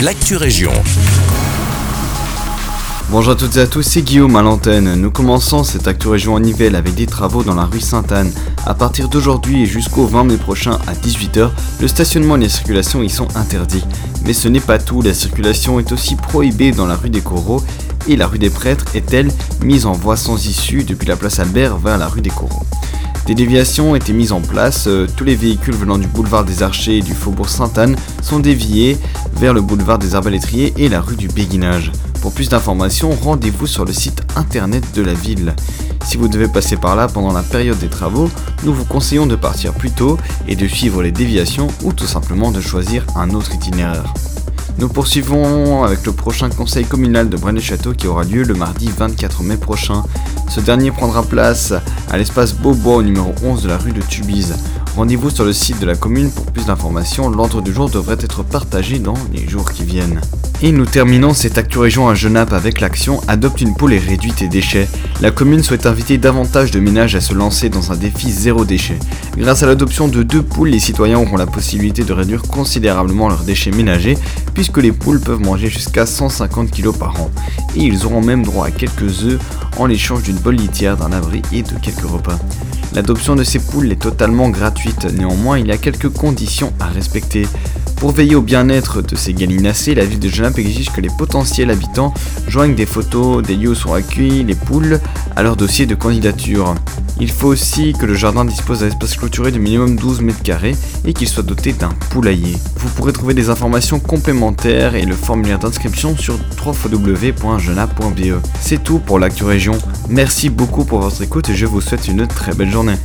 l'actu région. Bonjour à toutes et à tous, c'est Guillaume à l'antenne. Nous commençons cette Actu Région en Nivelle avec des travaux dans la rue Sainte-Anne. À partir d'aujourd'hui et jusqu'au 20 mai prochain à 18h, le stationnement et la circulation y sont interdits. Mais ce n'est pas tout, la circulation est aussi prohibée dans la rue des Coraux et la rue des Prêtres est elle mise en voie sans issue depuis la place Albert vers la rue des Coraux. Des déviations ont été mises en place, euh, tous les véhicules venant du boulevard des Archers et du faubourg Sainte-Anne sont déviés vers le boulevard des Arbalétriers et la rue du Béguinage. Pour plus d'informations, rendez-vous sur le site internet de la ville. Si vous devez passer par là pendant la période des travaux, nous vous conseillons de partir plus tôt et de suivre les déviations ou tout simplement de choisir un autre itinéraire. Nous poursuivons avec le prochain conseil communal de Braine-le-Château qui aura lieu le mardi 24 mai prochain. Ce dernier prendra place à l'espace Beaubois au numéro 11 de la rue de Tubize. Rendez-vous sur le site de la commune pour plus d'informations. L'ordre du jour devrait être partagé dans les jours qui viennent. Et nous terminons cette Actu Région à Genappe avec l'action Adopte une poule et réduit tes déchets. La commune souhaite inviter davantage de ménages à se lancer dans un défi zéro déchet. Grâce à l'adoption de deux poules, les citoyens auront la possibilité de réduire considérablement leurs déchets ménagers puisque les poules peuvent manger jusqu'à 150 kg par an. Et ils auront même droit à quelques œufs en l'échange d'une bonne litière, d'un abri et de quelques repas. L'adoption de ces poules est totalement gratuite, néanmoins il y a quelques conditions à respecter. Pour veiller au bien-être de ces gallinacés, la ville de Genappe exige que les potentiels habitants joignent des photos des lieux où sont accueillis les poules à leur dossier de candidature. Il faut aussi que le jardin dispose d'un espace clôturé de minimum 12 mètres carrés et qu'il soit doté d'un poulailler. Vous pourrez trouver des informations complémentaires et le formulaire d'inscription sur www.genappe.be. C'est tout pour l'actu région. Merci beaucoup pour votre écoute et je vous souhaite une très belle journée.